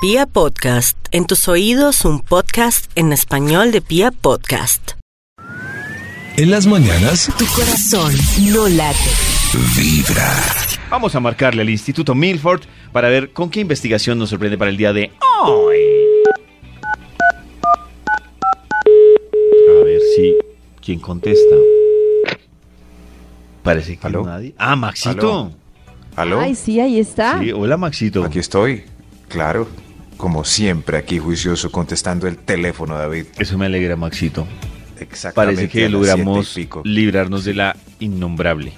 Pia Podcast, en tus oídos un podcast en español de Pia Podcast. En las mañanas, Tu corazón no late. vibra. Vamos a marcarle al Instituto Milford para ver con qué investigación nos sorprende para el día de hoy. A ver si. ¿Quién contesta? Parece que ¿Aló? nadie. Ah, Maxito. ¿Aló? Ay, sí, ahí está. Sí, hola, Maxito. Aquí estoy. Claro. Como siempre, aquí juicioso contestando el teléfono, David. Eso me alegra, Maxito. Exactamente. Parece que logramos librarnos de la innombrable.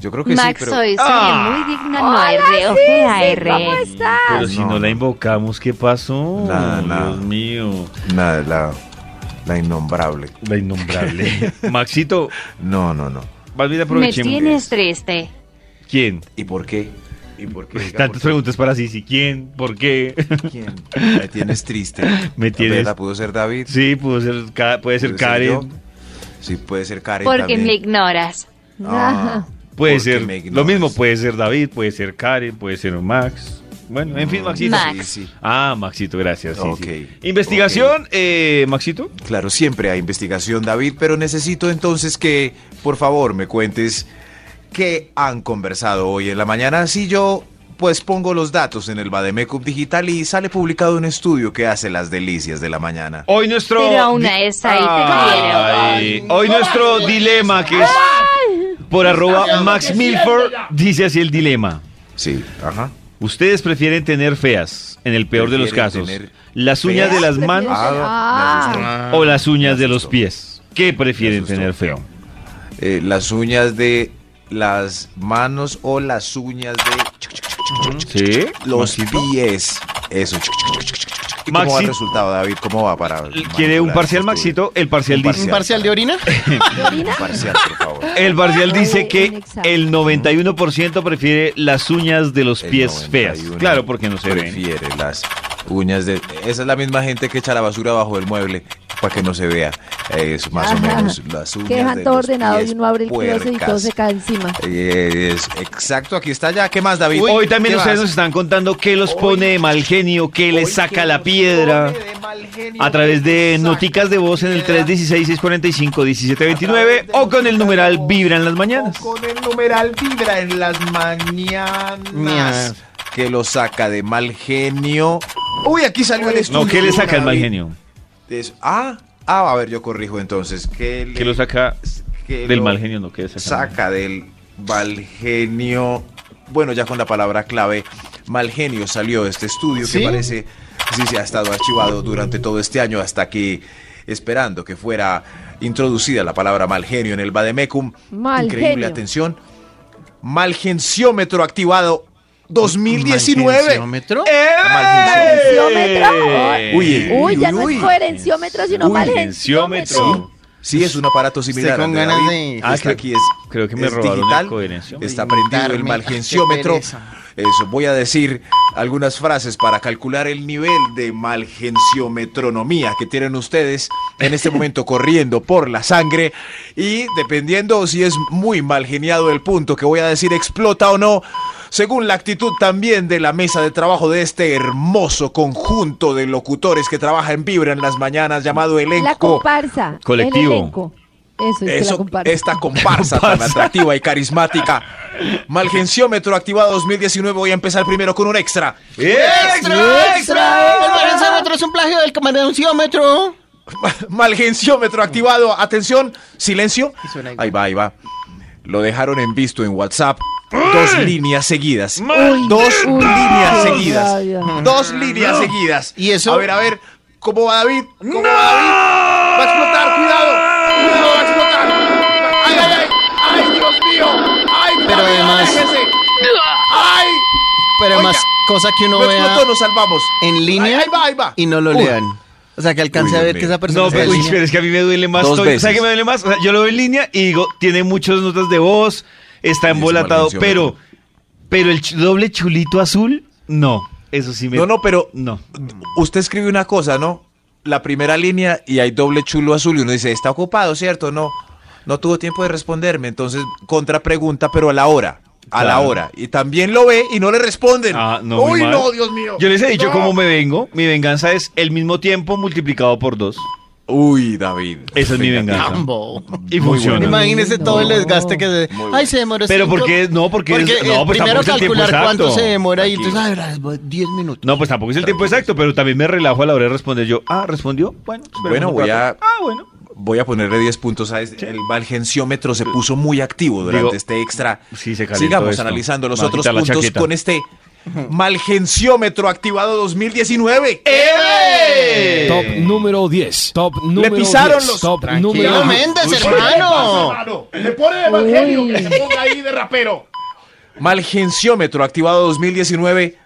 Yo creo que Max, sí, pero... soy, soy Ah. muy digna, no R o R. ¿Cómo estás? Pero si no, no, la invocamos, ¿qué pasó? Nada, nada. Dios mío. Nada, la, la innombrable. La innombrable. Maxito, No, no, no. más bien Me aprovechemos. tienes triste. ¿Quién? ¿Y por qué? ¿Y por qué? Diga, Tantas ¿por qué? preguntas para Sisi. ¿Quién? ¿Por qué? ¿Quién? Me tienes triste. Me tienes- ¿Verdad? ¿Pudo ser David? sí, pudo ser, puede ser ¿Puede ser Karen. Sí, puede ser Karen Porque también. me ignoras. Ah, Puede porque ser lo mismo, puede ser David, puede ser Karen, puede ser Max. Bueno, en fin, Maxito. Max. Sí, sí. Ah, Maxito, gracias. sí, Ok, sí. Investigación, eh, Maxito. Claro, siempre hay investigación, David, pero necesito entonces que, por favor, me cuentes qué han conversado hoy en la mañana. Así yo, pues pongo los datos en el Bademecum Digital y sale publicado un estudio que hace las delicias de la mañana. Hoy nuestro. Pero aún a esa ahí te Ay, Hoy nuestro dilema, que es por arroba Max Milford, dice así el dilema. Sí, ajá. Ustedes prefieren tener feas, en el peor de los casos, las uñas de las manos Ah, me asustó. o las uñas de los pies. ¿Qué prefieren tener feo? Eh, las uñas de las manos o las uñas de ¿Sí? los pies. Eso. ¿Y cómo va el resultado, David? ¿Cómo va para ¿Quiere un manipular parcial, este Maxito? El parcial dice... ¿Un parcial de orina? estudio? Un parcial, por favor. El parcial dice que el 91% prefiere las uñas de los pies feas. 91 Claro, porque no se ven. Prefiere las uñas de... Esa es la misma gente que echa la basura bajo el mueble para que no se vea. Es más o menos las uñas Que dejan de todo los ordenado y uno abre el closet y todo se cae encima. Eh, es- exacto, aquí está ya. ¿Qué más, David? Hoy también ¿Qué ustedes nos están contando qué los pone de mal genio, qué les saca que la piedra. pone de mal genio, A través de noticas de voz en el piedra. 316-645-1729 o con el numeral Vibra en las mañanas. O con el numeral vibra en las mañanas. Que lo saca de mal genio. Uy, aquí salió el estudio. No, ¿qué le saca el mal David. Ah, ah, a ver, yo corrijo entonces. ¿Qué, le- ¿Qué lo saca del lo mal genio? No, ¿qué le saca? Saca del mal genio. Bueno, ya con la palabra clave, mal genio salió este estudio ¿Sí? que parece, sí, se ha estado archivado durante todo este año hasta que, esperando que fuera introducida la palabra mal genio en el Bademecum. Mal Increíble, genio. atención. Malgenciómetro activado 2019. ¿Malgenciómetro? ¿Malgenciómetro? Uy, Uy, ya no uy. es coherenciómetro, sino Uy, malgenciómetro. Sí, es un aparato similar. con ganas de- Ah, creo- aquí es, creo que me es robaron el digital. coherenciómetro. Está prendido el malgenciómetro. Eso, voy a decir algunas frases para calcular el nivel de malgenciómetronomía que tienen ustedes en este momento corriendo por la sangre y dependiendo si es muy mal geniado el punto que voy a decir explota o no, según la actitud también de la mesa de trabajo de este hermoso conjunto de locutores que trabaja en Vibra en las mañanas llamado elenco. La comparsa. Colectivo. El elenco. Eso es que la Eso, comparsa. esta comparsa tan atractiva y carismática. Malgenciómetro activado 2019. Voy a empezar primero con un extra. ¡Extra, extra! El malgenciómetro es un plagio del comandanciómetro. Malgenciómetro activado. Atención, silencio. Ahí va, ahí va. Lo dejaron en visto en WhatsApp. Dos líneas seguidas. Uy, Dos uy, líneas seguidas. Dos líneas seguidas. ¿Y eso? A ver, a ver. ¿Cómo va David? ¿Cómo va David? Va a explotar. Cuidado, Pero Oiga, más cosa que uno No vea explotó, nos salvamos. en línea Ahí, va, ahí va. y no lo Uy. lean. O sea, que alcance Uy, a ver que esa persona No, está pero, uy, línea. pero es que a mí me duele más. Dos todo. veces. ¿Sabe qué me duele más? O sea, yo lo veo en línea y digo, tiene muchas notas de voz, está embolatado, pero, pero el ch- doble chulito azul, no. Eso sí me. No, no, pero No. usted escribe una cosa, ¿no? La primera línea y hay doble chulo azul y uno dice, está ocupado, ¿cierto? No, no tuvo tiempo de responderme. Entonces, contrapregunta, pero a la hora. A la hora. Y también lo ve y no le responden. Ah, no, Uy, no, Dios mío. Yo les he dicho No. cómo me vengo. Mi venganza es el mismo tiempo multiplicado por dos. Uy, David. Esa es mi venganza. Tambo. Y funciona. Imagínese todo el desgaste que se... Ay, se demoró Pero cinco- ¿por qué? No, porque, Porque es- eh, no, pues primero es el tiempo calcular cuánto se demora y entonces, ay, 10 minutos. No, pues tampoco es el tiempo exacto, pero también me relajo a la hora de responder yo. Ah, ¿respondió? Bueno, Bueno, voy a- Ah, bueno. Voy a ponerle 10 puntos a este. El valgenciómetro se puso muy activo durante Digo, este extra. sí, se Sigamos esto. analizando los otros puntos chaqueta. con este malgenciómetro activado 2019. Top número 10. Top número pisaron 10. los- Top Tranquilo, número 10. Méndez, hermano. Se pone de evangelio Uy. que se ponga ahí de rapero. Malgenciómetro activado 2019.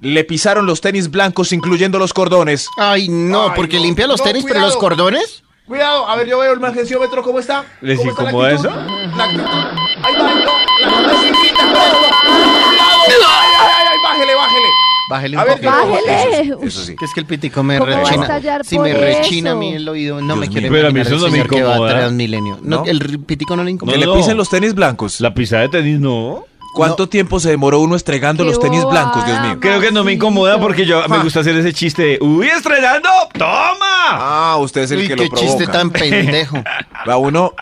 Le pisaron los tenis blancos, incluyendo los cordones. Ay, no, Ay, porque no. limpia los No, tenis, pero cuidado. los cordones. Cuidado, a ver, yo veo el malgenciómetro, ¿cómo está? ¿Les ¿Cómo está la incomoda eso? La actitud. Ahí va, no, la necesita. Cuidado. Ay, ay, ay, bájele, bájele. Bájele A un ver, poquito. Bájele. Eso, eso sí. Que es que el pitico me ¿Cómo va a rechina. Si me rechina a mí el oído, no me Dios quiere mío. Pero a mí eso el no me señor que va incomoda. atrás milenio. No, ¿No? El pitico no le Que incomoda. le no. pisen los tenis blancos. La pisada de tenis no. ¿Cuánto tiempo se demoró uno estregando Qué los tenis blancos, Dios mío? Creo que no me incomoda porque yo me gusta hacer ese chiste de ¡Uy, estrenando! ¡Toma! Ah, usted es el Uy, que qué lo provoca. chiste tan pendejo. Va uno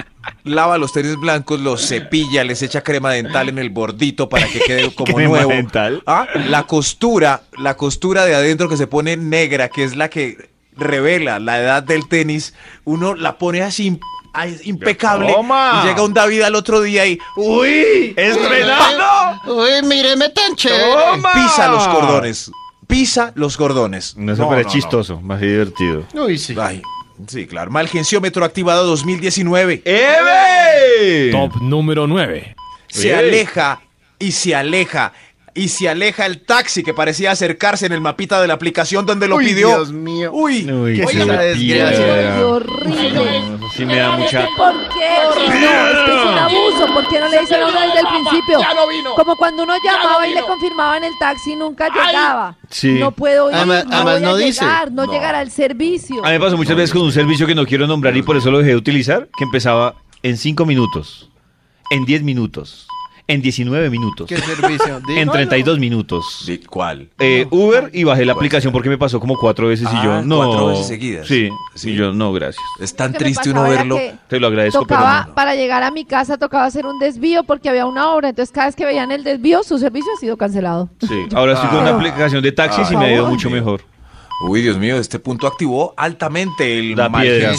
lava los tenis blancos, los cepilla, les echa crema dental en el bordito para que quede como ¿Crema nuevo. dental? Ah, la costura, la costura de adentro que se pone negra, que es la que revela la edad del tenis, uno la pone así ay, impecable Toma. y llega un David al otro día y uy, ¡Estrenando! Uy, míreme tan chévere. ¡Toma! pisa los cordones, pisa los cordones. No, eso No, es no. chistoso, más divertido. Uy, sí. Ay, sí, claro. Malgenciómetro activado 2019. ¡Eve! Top número 9. se aleja y se aleja y se aleja el taxi que parecía acercarse en el mapita de la aplicación donde lo Uy, pidió. Dios mío. Uy, Uy, ¿Qué desgracia? Qué horrible. Sí me da mucha... ¿Por qué? No, es que es un abuso. ¿Por qué no le dicen a uno desde el principio? Ya no vino. Como cuando uno llamaba no y le confirmaban el taxi y nunca Ay. llegaba. Sí. No puedo ir, Además- no además voy a no dice. llegar, no, llegar al servicio. A mí me pasó muchas veces con un servicio que no quiero nombrar y por eso lo dejé de utilizar, que empezaba en 5 minutos, en 10 minutos, en 19 minutos, ¿Qué servicio? En 32 minutos. ¿De ¿cuál? Eh, Uber y bajé la aplicación porque me pasó como cuatro veces y Ah, yo no. cuatro veces seguidas. Sí, Sí. y yo no, gracias. Es tan que me triste uno pasaba era verlo. que Te lo agradezco, Tocaba, pero no. para llegar a mi casa tocaba hacer un desvío porque había una obra, entonces cada vez que veían el desvío su servicio ha sido cancelado. Sí. Ahora estoy con una aplicación de taxis y me ha ido Por mucho mejor. Uy, Dios mío, este punto activó altamente el Da piedra.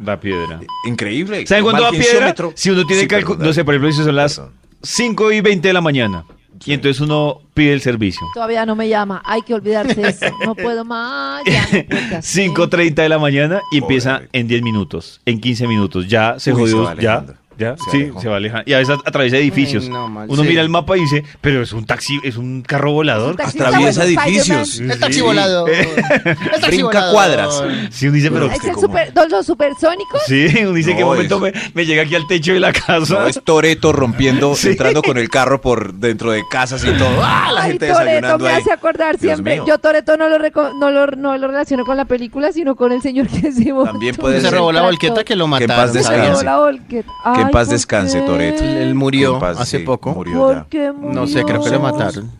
Da piedra. Increíble. ¿Saben cuándo da piedra? Si uno tiene Sí, cálculo, perdón, no sé, por ejemplo, si son las Perdón. 5 y 20 de la mañana y entonces uno pide el servicio. Todavía no me llama, hay que olvidarse de eso. No puedo más, no puedo hacer. 5.30 de la mañana y Pobre empieza en 10 minutos, en 15 minutos. Ya se Uy, jodió, ya. Ya, Se sí, alejó. se va alejando. Y a veces atraviesa edificios. Ay, no, mal, Uno sí. mira el mapa y dice, pero es un taxi, es un carro volador. Un Atraviesa edificios. Spider-Man. El taxi Sí. volador. El taxi Brinca cuadras. Sí, uno dice, pero... ¿Es el super, los, supersónicos? Sí, uno dice, No, ¿qué momento es- me, me llega aquí al techo de la casa? No, es Toreto rompiendo, Sí. entrando con el carro por dentro de casas y todo. ¡Ah! La Ay, gente Toreto me ahí. hace acordar Dios siempre. mío. Yo Toreto no lo, no, lo, no lo relaciono con la película, sino con el señor que se También puede Se ser. robó la volqueta que lo Que en mataron. paz Se robó la volqueta. En paz ¿por descanse, qué? Toretto. Él murió paz, hace sí, poco. Murió ¿Por ya. qué murió? No sé, creo que lo mataron.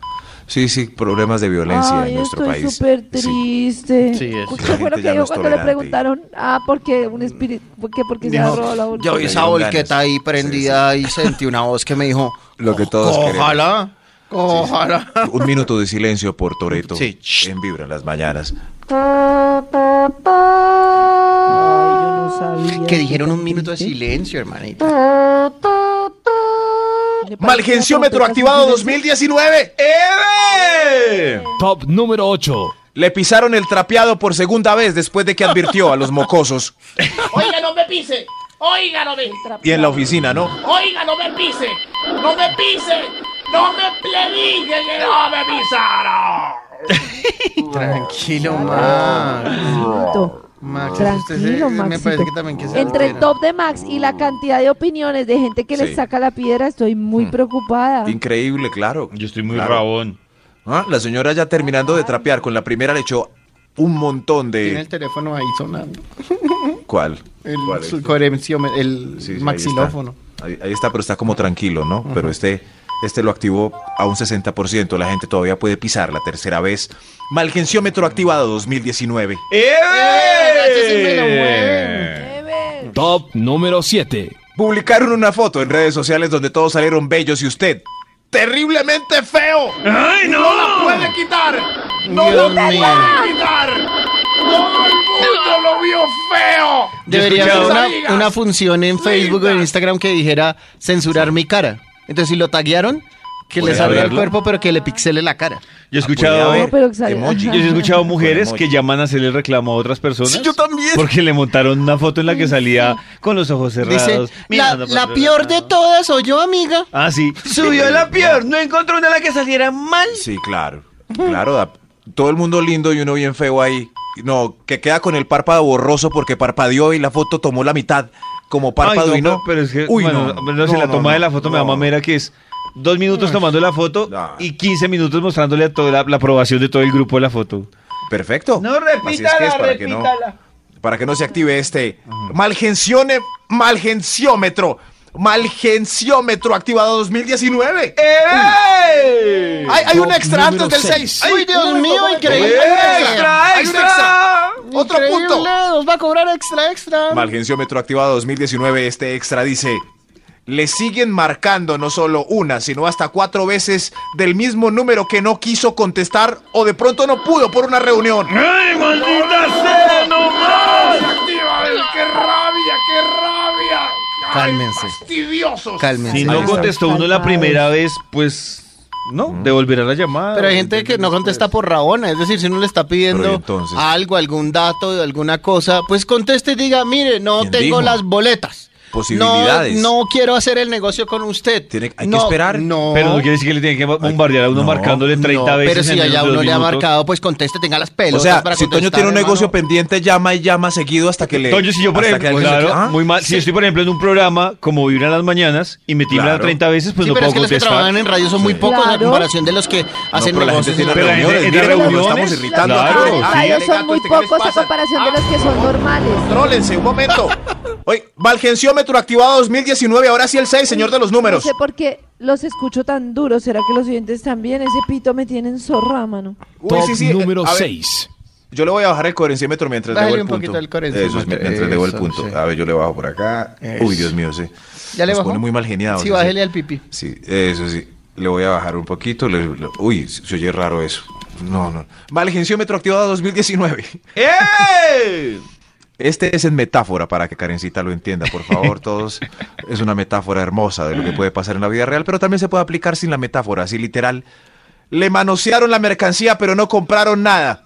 Sí, sí, problemas de violencia Ay, en nuestro estoy país. súper Sí. triste. Sí, es- ¿Qué fue lo que dijo cuando le preguntaron? Ah, porque un espíritu, porque, porque se Dijo, ha robado la volqueta. Yo vi esa volqueta ahí prendida y sentí una voz que me dijo Lo que todos queremos. Ojalá, ojalá. Un minuto de silencio por Toreto. Sí. En Vibra en las mañanas. No sabía. Que dijeron un minuto de silencio, hermanita. Malgenciómetro activado sin silencio. 2019. ¡Eve! Top número 8. Le pisaron el trapeado por segunda vez después de que advirtió a los mocosos. Oiga, no me pise. Oiga, no me. Y en la oficina, ¿no? Oiga, no me pise. No me pise. No me le dije que no me pisara. Tranquilo, Max. Max, Tranquilo, usted se- me parece que también que se Entre el top de Max y la cantidad de opiniones de gente que le saca la piedra, estoy muy preocupada. Increíble, claro. Yo estoy muy Claro. rabón. Ah, La señora ya terminando de trapear con la primera le echó un montón Tiene de... el teléfono ahí sonando. ¿Cuál? El, ¿Cuál el Sí, sí, ahí maxilófono. está. Ahí, ahí está, pero está como tranquilo, ¿no? Pero este Este lo activó a un 60%. La gente todavía puede pisar la tercera vez. Malgenciómetro activado 2019. ese sí me lo mueven. Ever. Top número 7. Publicaron una foto en redes sociales donde todos salieron bellos y usted. ¡Terriblemente feo! ¡Ay, no! ¡No la puede quitar! ¡No Dios la mío. puede quitar! ¡Todo el mundo lo vio feo! Debería haber una, función en Facebook o en. Instagram que dijera censurar mi cara. Entonces, si lo taguearon, que le ¿Puede salga el cuerpo, pero que le pixele la cara. Yo he Ah, escuchado, haber No, pero exager- emoji. yo he escuchado mujeres que llaman a hacer el reclamo a otras personas. Sí, yo también. Porque le montaron una foto en la que salía con los ojos Dice, cerrados. la, por la peor lado". de todas soy yo, amiga. Ah, sí. Subió la peor. No encontró una en la que saliera mal. Sí, claro. Claro, da- todo el mundo lindo y uno bien feo ahí. No, que queda con el párpado borroso porque parpadeó y la foto tomó la mitad como párpado Ay, y no, no. Pero es que, Uy, bueno, no, no, sé, no, la no, toma no, de la foto me da no. mamera que es dos minutos tomando la foto No. y 15 minutos mostrándole a toda la, la aprobación de todo el grupo de la foto. Perfecto. No, Así es que repítala, es para que no- repítala. para que no se active este malgencione, malgenciómetro. Malgenciómetro activado 2019. ¡Eh! Hay, hay un extra antes del seis. 6. Uy, Dios mío, increíble. ¡Extra, Hay un extra! Otro Increíble, punto. Nos va a cobrar extra, extra. Malgenciómetro activado 2019. Este extra dice. Le siguen marcando no solo una, sino hasta cuatro veces del mismo número que no quiso contestar o de pronto no pudo por una reunión. ¡Ay, maldita sea! ¡No más! ¡Qué rabia! ¡Qué rabia! ¡Ay, Cálmense. ¡Fastidiosos! Cálmense. Si no contestó uno la primera vez, pues no, devolverá la llamada. Pero hay gente que no contesta por rabona, es decir, si uno le está Pero, ¿y pidiendo entonces? algo, algún dato, alguna cosa, pues conteste y diga, mire, no ¿Quién tengo dijo? las boletas. Posibilidades. No, no quiero hacer el negocio con usted. Tiene- hay que No, esperar. No. Pero no quiere decir que le tienen que bombardear a uno no, marcándole 30 No, veces. Pero si en allá uno le ha marcado, pues conteste, tenga las O pelotas sea, para si Toño contestar, tiene un negocio hermano. pendiente, llama y llama seguido hasta que le. Toño, si yo, por ejemplo, que claro, Ah, muy mal. Si yo estoy, por ejemplo, en un programa como Vibra en las mañanas y me timbran Claro. 30 veces, pues sí, no pero puedo es que los que contestar. trabajan en radio son muy pocos a Claro. comparación de los que hacen negocios. en Pero la gente- reuniones. en estamos irritando. Los Ah, radios son muy ¿este les pocos a comparación de Ah, los que son normales. Contrólense, un momento. Oye, Valgenciómetro activado 2019, ahora sí el 6, señor de los números. No sé por qué los escucho tan duros. ¿Será que los oyentes también? Ese pito me tienen zorra, mano. Uy, Top sí, sí, número a ver, 6. Yo le voy a bajar el coherencímetro mientras Bájale debo el un punto. poquito el. Eso es, mientras debo el Eso, punto. sí. A ver, yo le bajo por acá. Eso. Uy, Dios mío, sí. ¿Ya le Nos bajó? pone muy mal geniado. Sí, bájele al pipí. Sí, eso sí. Le voy a bajar un poquito. le- le- uy, se oye raro eso. No, no. Valgenciómetro activado 2019. ¡Eh! Este es en metáfora para que Karencita lo entienda, por favor, todos. Es una metáfora hermosa de lo que puede pasar en la vida real, pero también se puede aplicar sin la metáfora, así literal. Le manosearon la mercancía, pero no compraron nada.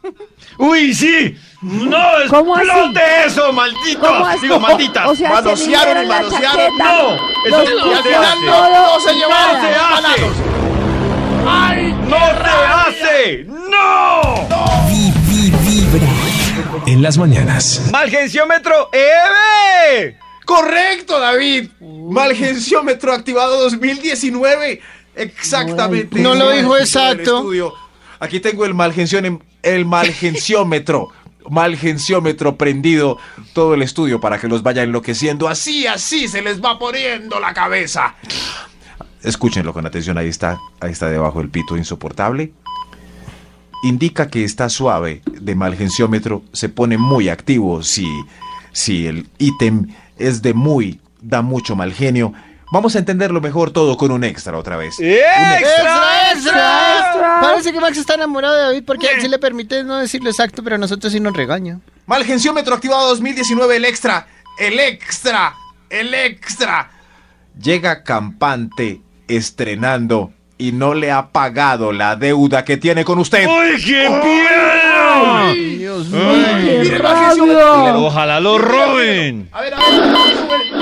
¡Uy, sí! ¡No explote eso, maldito! ¿Cómo así? Digo, malditas. O sea, se Manosearon y manosearon. No, eso no se hace. No se llevaron, nada. se hace. ¡Ay, ¡No se hace! ¡No! Vibra. En las mañanas. ¡Malgenciómetro EVE! ¡Correcto, David! Malgenciómetro activado 2019. Exactamente. No lo dijo exacto. Aquí tengo el malgención, el malgenciómetro. Malgenciómetro prendido todo el estudio para que los vaya enloqueciendo. Así, así se les va poniendo la cabeza. Escúchenlo con atención, ahí está, ahí está debajo el pito insoportable. Indica que está suave de malgenciómetro, se pone muy activo si, si el ítem es de muy, da mucho mal genio. Vamos a entenderlo mejor todo con un extra otra vez. Un extra. ¡Extra, extra! extra! Parece que Max está enamorado de David porque él sí le permite no decirlo exacto, pero a nosotros sí nos regaña. Malgenciómetro activado 2019, el extra, el extra, el extra. Llega campante estrenando y no le ha pagado la deuda que tiene con usted. ¡Uy, qué piedra! Dios ¡Qué Mire, rabio! ¡Ojalá lo roben! A ver, a ver,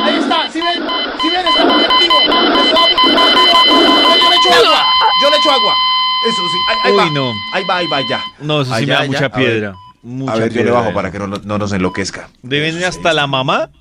ahí está, si ven, si ven, está muy activo. Está muy activo. Yo le echo agua, yo le echo agua. Eso sí, ahí, ahí Uy, va. no. Ahí va, ahí va, ya. No, eso sí Ahí, me da ya. mucha A ver. piedra. Mucha A ver, yo le piedra, bajo eh. para que no, no nos enloquezca. Deben ir hasta la mamá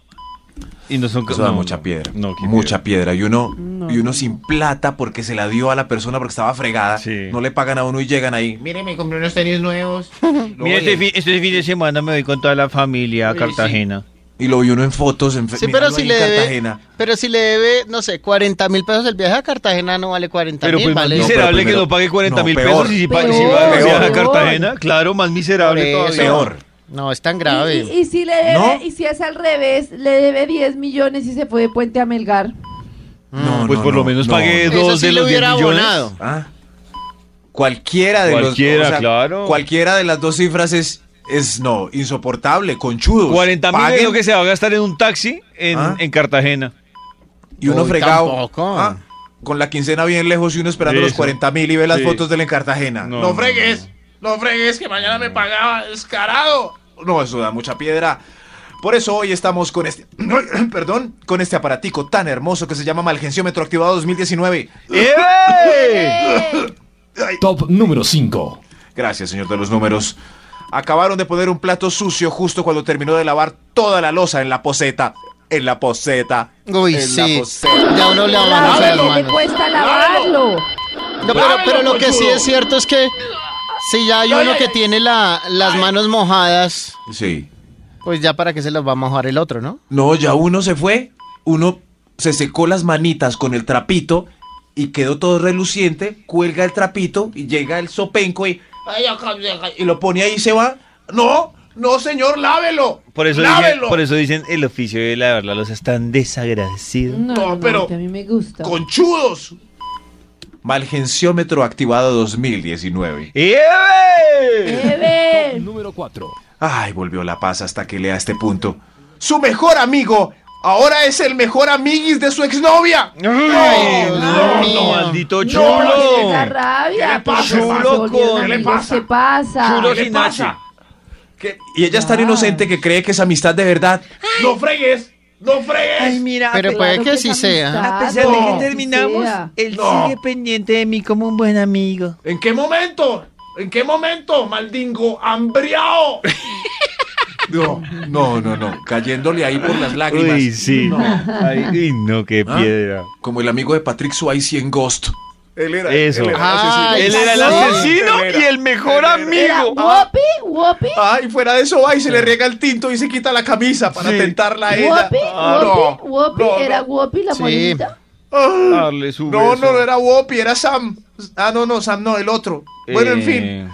y no son Eso da no, mucha piedra. No, qué mucha piedra. Y uno, No. Y uno sin plata porque se la dio a la persona porque estaba fregada. Sí. No le pagan a uno y llegan ahí. Mire, me compré unos tenis nuevos. Mira, este fin, este fin de semana me voy con toda la familia a Oye, Cartagena. Y lo vi uno en fotos en, Sí, pero si en le debe, Cartagena. pero si le debe, no sé, 40 mil pesos el viaje a Cartagena no vale 40 Pero mil, pues más vale. No, miserable que no pague 40 no, mil pesos y si, Peor, si va a viajar a peor. Cartagena, claro, más miserable todavía. Peor. No, es tan Y, grave. y- y si le debe, ¿No? y si es al revés, le debe 10 millones y se fue de Puente a Melgar. No, Pues no, por lo no, menos no. pague Eso dos sí de los 10 hubiera millones. abonado. Ah. Cualquiera de Cualquiera, los claro. Cualquiera de las dos cifras es, es no, insoportable, conchudos. 40 mil es lo que se va a gastar en un taxi en, Ah. en Cartagena. y uno Uy, fregado. tampoco. Ah, con la quincena bien lejos y uno esperando los Eso. 40 mil y ve las Sí. fotos de él en Cartagena. No, No, No fregues, no fregues que mañana me pagaba descarado. no, eso da mucha piedra. Por eso hoy estamos con este, perdón, con este aparatico tan hermoso que se llama Malgenciómetro Activado 2019. ¡Eh! Top número 5. Gracias, señor de los números. Acabaron de poner un plato sucio justo cuando terminó de lavar toda la losa en la poseta. En la poseta. Uy, en la sí. poseta. Ya uno le Claro, abonó las ¿qué le cuesta lavarlo? No, pero, pero lo que sí es cierto es que si ya hay uno que tiene la- las manos mojadas, Sí. Pues ya para qué se las va a mojar el otro, ¿no? No, ya uno se fue. Uno se secó las manitas con el trapito y quedó todo reluciente. Cuelga el trapito y llega el sopenco y, Ay, acá, acá. y lo pone ahí y se va. No, no, señor, lávelo. Por eso, dicen, lávelo. por eso dicen el oficio de lavar la losa es tan desagradecido. No, No, no, pero- que a mí me gusta. Conchudos. Malgenciómetro activado 2019. ¡Eh! Eve. Número 4. Ay, volvió la paz hasta que lea este punto. Su mejor amigo ahora es el mejor amiguis de su exnovia. ¡Ay, no, mío. no, maldito No, chulo! la rabia. ¿Qué le pasa, se volvieron ¿Qué le pasa? ¿Qué pasa? Chulo ¿Qué sin pasa? H. Que- Y ella es tan inocente que cree que es amistad de verdad. No fregues, no fregues. mira, Pero puede que sí es sea. a pesar de no, que terminamos, sea. él No. sigue pendiente de mí como un buen amigo. ¿En qué momento? ¿En qué momento, maldingo hambriado? No, no, no, no. Cayéndole ahí por las lágrimas. Uy, sí. Ay, uy, no, qué ¿Ah? piedra. Como el amigo de Patrick Swayze en Ghost. Él era, Eso. él era el Ah, asesino. Él era el no. asesino Él era. y el mejor Era amigo. Whoopi, Whoopi, Ay, fuera de eso va y se le riega el tinto y se quita la camisa para Sí. tentarla a ella. Whoopi, Ah, no, no. era Whoopi la Sí. Ah. Darle su No, beso. no, no era Whoopi, era Sam. Ah, no, no, Sam no, el otro. Bueno, en Eh. fin.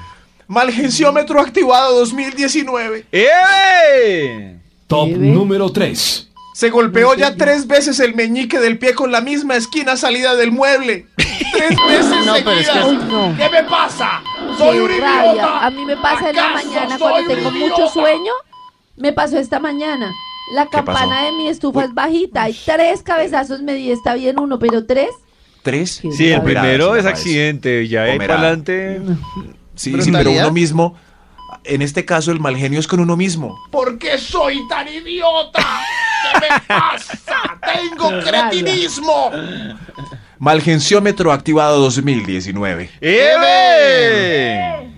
Malgenciómetro activado 2019. ¡Eh! Top número 3. Se golpeó ya tres veces el meñique del pie con la misma esquina salida del mueble. tres veces No, pero es que-. ¿Qué me pasa? Soy un rabia. idiota. A mí me pasa en la ¿Acaso mañana cuando tengo idiota? mucho sueño. Me pasó esta mañana. La campana de mi estufa es bajita. Hay tres cabezazos me di, está bien uno, pero tres. Sí, el primero es accidente, ya ahí para adelante. Sí, sí, pero uno mismo. En este caso, el mal genio es con uno mismo. ¿Por qué soy tan idiota? ¿Qué me pasa? Tengo cretinismo. Malgenciómetro activado 2019. ¡Eh!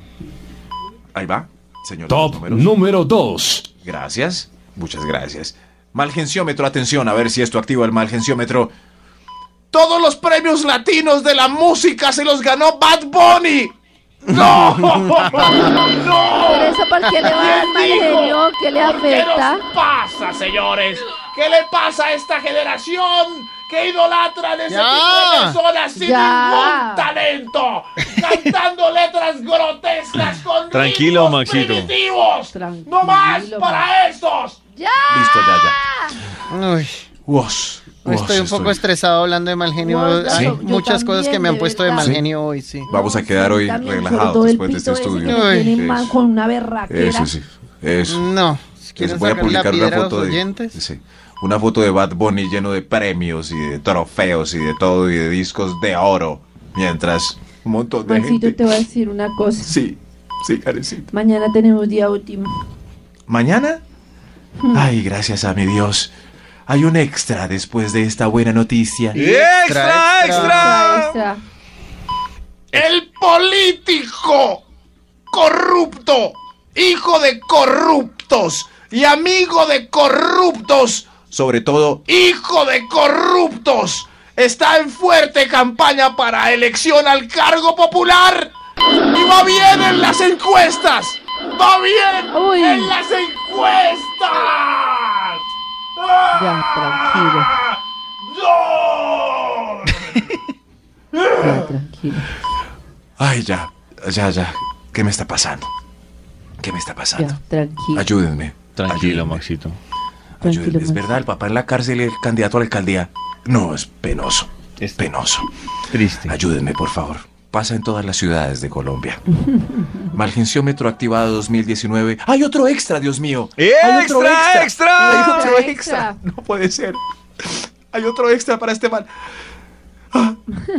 Ahí va, señor. Top número 2. Gracias, muchas gracias. Malgenciómetro, atención, a ver si esto activa el malgenciómetro. Todos los premios latinos de la música se los ganó Bad Bunny. ¡No! ¡No! Por eso, ¿por qué le va genio? ¿Qué le ¿Por qué afecta? nos pasa, señores? ¿Qué le pasa a esta generación que idolatra de ese Ya. tipo de personas sin Ya. ningún talento? Cantando letras grotescas con Tranquilo, ritmos Maxito. primitivos. Tranquilo, ¡No más Max. para estos! ¡Ya! Listo, ya, ya. Uy, Uos, estoy un poco estestresado hablando de mal genio. Hay muchas cosas que me han puesto de mal ¿Sí? genio hoy, sí. Vamos a quedar hoy relajados después de este pito ese que estudio. con una berraquera. Eso sí, eso. No, Les voy a publicar una foto de oyentes. sí, una foto de Bad Bunny lleno de premios y de trofeos y de todo y de discos de oro, mientras un montón de Maxito, gente. te voy a decir una cosa. Sí, sí, Karencita. Mañana tenemos día último. ¿Mañana? Hmm. Ay, gracias a mi Dios. Hay un extra después de esta buena noticia. ¡Extra, extra. extra! Extra. El político corrupto, hijo de corruptos y amigo de corruptos, Sobre todo, hijo de corruptos, está en fuerte campaña para elección al cargo popular y va bien en las encuestas. Va bien Uy. en las encuestas. Ya, tranquilo. Ya, tranquilo. Ay, ya, ya, ya. ¿Qué me está pasando? ¿Qué me está pasando? Ya, tranquilo. Ayúdenme. Tranquilo, ayúdenme, Maxito. Tranquilo, ayúdenme. ¿Es verdad el papá en la cárcel y el candidato a la alcaldía? No, es penoso. Es Es penoso. Triste. Ayúdenme, por favor. Pasa en todas las ciudades de Colombia. Malgenciómetro activado 2019. ¡Hay otro extra, Dios mío! ¡Eh, ¡Hay otro extra, extra! ¡Hay otro Extra, extra! extra. No puede ser. Hay otro extra para este mal. Ah,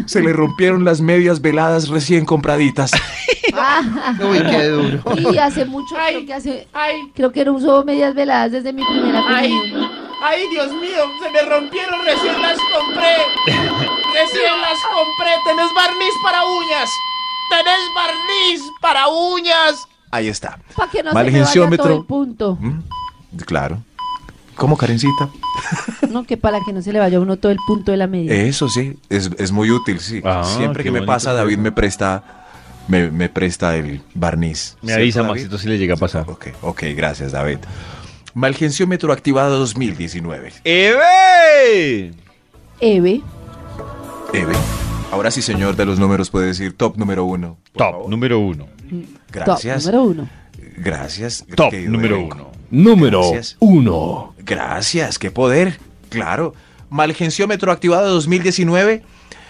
Se le rompieron las medias veladas recién compraditas. Uy, qué duro. Y hace mucho, creo que hace, Ay, creo que no uso medias veladas desde mi primera ay, comunión. ay, Dios mío, se me rompieron, recién las compré. Recién las compré. ¿Tenés barniz para uñas? ¿Tenés barniz para uñas? Ahí está. Para que no se me vaya todo el punto. Mm, Claro. ¿Cómo, Karencita? No, que para que no se le vaya a uno todo el punto de la medida. Eso sí, es, es muy útil, sí. Ah, Siempre que me pasa, David me presta, me, me presta el barniz. Me ¿Cierto, avisa, David? Maxito, si le llega a pasar. Ok, ok, gracias, David. Malgenciómetro activado 2019. ¡Eve! Eve, Eve. Ahora sí, señor de los números, puede decir top número uno. Top favor. número uno. Gracias. top número uno. Gracias. Top número uno. Número Gracias. 1. Gracias, qué poder. Claro. Malgenciómetro activado 2019.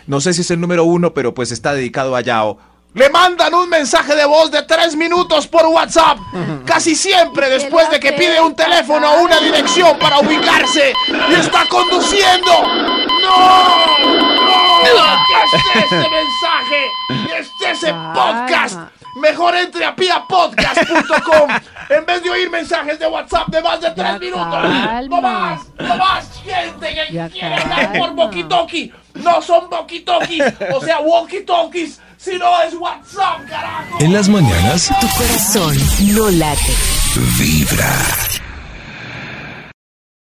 No sé si es el número uno, pero pues está dedicado a Yao. Le mandan un mensaje de voz de tres minutos por WhatsApp. Casi siempre después de que pide un teléfono o una dirección para ubicarse y está conduciendo. ¡No! ¡No! ¿Qué es ese mensaje? ¿Qué es ese podcast? Mejor entre a piapodcast.com en vez de oír mensajes de WhatsApp de más de tres Ya minutos. calma. No más, no más gente que Ya quiere hablar por walkie-talkie. No son walkie-talkies, o sea, walkie-talkies, sino es WhatsApp, carajo. En las mañanas, Tu corazón no late. vibra.